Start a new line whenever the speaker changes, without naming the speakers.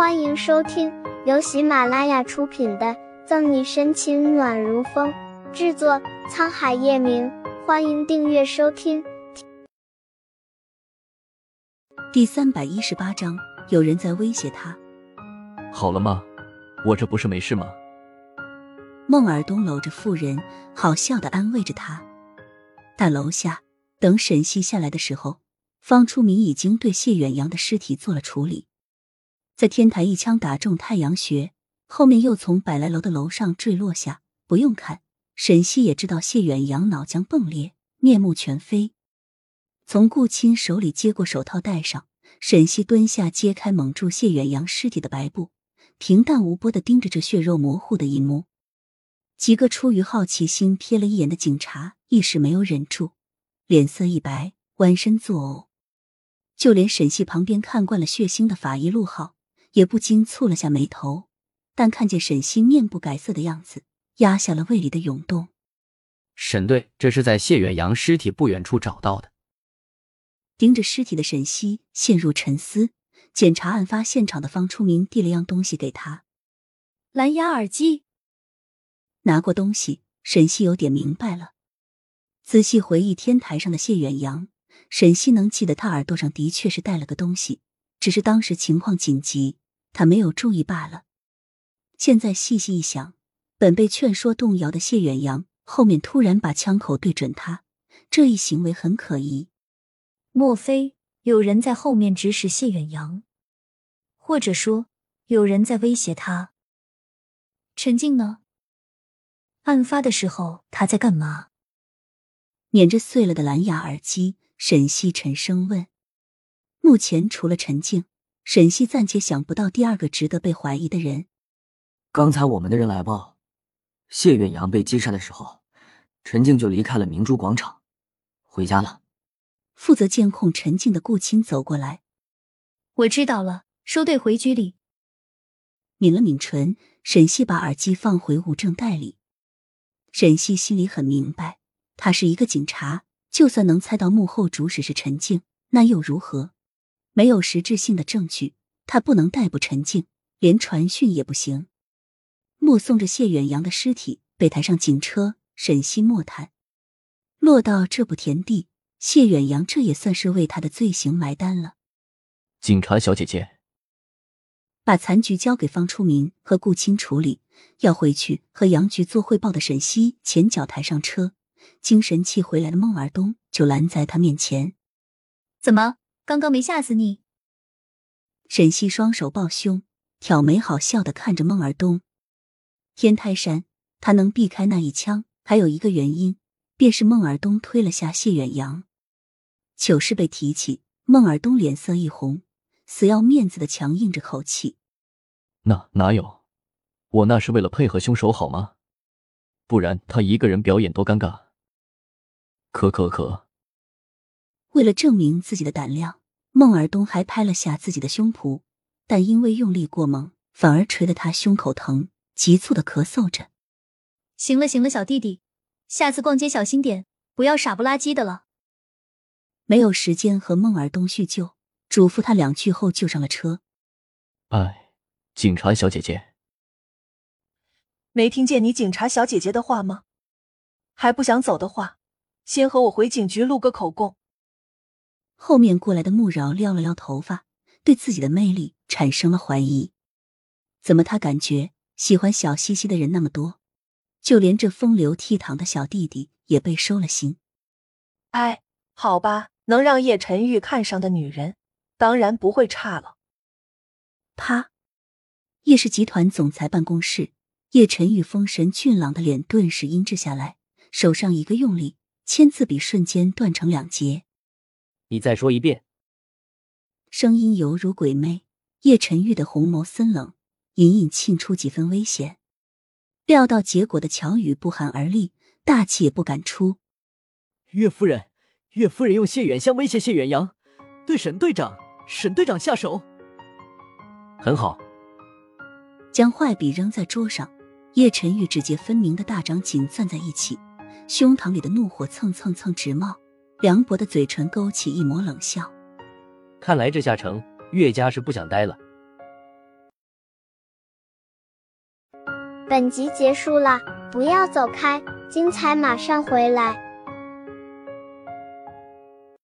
欢迎收听由喜马拉雅出品的《赠你深情暖如风》，制作沧海夜明。欢迎订阅收听。
第三百一十八章，有人在威胁他。
好了吗？我这不是没事吗？
孟尔东搂着妇人，好笑的安慰着她。在楼下，等沈西下来的时候，方初明已经对谢远扬的尸体做了处理。在天台一枪打中太阳穴，后面又从百来楼的楼上坠落下。不用看，沈西也知道谢远扬脑浆迸裂，面目全非。从顾青手里接过手套戴上，沈西蹲下揭开蒙住谢远扬尸体的白布，平淡无波的盯着这血肉模糊的一幕。几个出于好奇心瞥了一眼的警察一时没有忍住，脸色一白，弯身作呕。就连沈西旁边看惯了血腥的法医陆浩。也不禁蹙了下眉头，但看见沈西面不改色的样子，压下了胃里的涌动。
沈队，这是在谢远扬尸体不远处找到的。
盯着尸体的沈西陷入沉思。检查案发现场的方初明递了样东西给他，
蓝牙耳机。
拿过东西，沈西有点明白了。仔细回忆天台上的谢远阳，沈西能记得他耳朵上的确是戴了个东西。只是当时情况紧急，他没有注意罢了。现在细细一想，本被劝说动摇的谢远扬，后面突然把枪口对准他，这一行为很可疑。
莫非有人在后面指使谢远扬，或者说有人在威胁他？陈静呢？案发的时候他在干嘛？
捻着碎了的蓝牙耳机，沈西沉声问。目前除了陈静，沈西暂且想不到第二个值得被怀疑的人。
刚才我们的人来报，谢远阳被击杀的时候，陈静就离开了明珠广场，回家了。
负责监控陈静的顾青走过来，
我知道了，收队回局里。
抿了抿唇，沈西把耳机放回物证袋里。沈西心里很明白，他是一个警察，就算能猜到幕后主使是陈静，那又如何？没有实质性的证据，他不能逮捕陈静，连传讯也不行。目送着谢远阳的尸体被抬上警车，沈西莫叹：落到这步田地，谢远阳这也算是为他的罪行埋单了。
警察小姐姐，
把残局交给方初明和顾青处理，要回去和杨局做汇报的沈西前脚抬上车，精神气回来的孟尔东就拦在他面前：
怎么？刚刚没吓死你？
沈西双手抱胸，挑眉好笑的看着孟尔东。天台山，他能避开那一枪，还有一个原因，便是孟尔东推了下谢远扬。糗事被提起，孟尔东脸色一红，死要面子的强硬着口气：“
那哪有？我那是为了配合凶手，好吗？不然他一个人表演多尴尬。”可可可。
为了证明自己的胆量。孟尔东还拍了下自己的胸脯，但因为用力过猛，反而捶得他胸口疼，急促的咳嗽着。
行了行了，小弟弟，下次逛街小心点，不要傻不拉几的了。
没有时间和孟尔东叙旧，嘱咐他两句后就上了车。
哎，警察小姐姐，
没听见你警察小姐姐的话吗？还不想走的话，先和我回警局录个口供。
后面过来的穆饶撩了撩头发，对自己的魅力产生了怀疑。怎么他感觉喜欢小西西的人那么多，就连这风流倜傥的小弟弟也被收了心？
哎，好吧，能让叶晨玉看上的女人，当然不会差了。
啪！叶氏集团总裁办公室，叶晨玉风神俊朗的脸顿时阴滞下来，手上一个用力，签字笔瞬间断成两截。
你再说一遍。
声音犹如鬼魅，叶晨玉的红眸森冷，隐隐沁出几分危险。料到结果的乔宇不寒而栗，大气也不敢出。
岳夫人，岳夫人用谢远香威胁谢远阳，对沈队长、沈队长下手。
很好。
将坏笔扔在桌上，叶晨玉指节分明的大掌紧攥在一起，胸膛里的怒火蹭蹭蹭直冒。梁博的嘴唇勾起一抹冷笑。
看来这下成岳家是不想待了。
本集结束了不要走开精彩马上回来。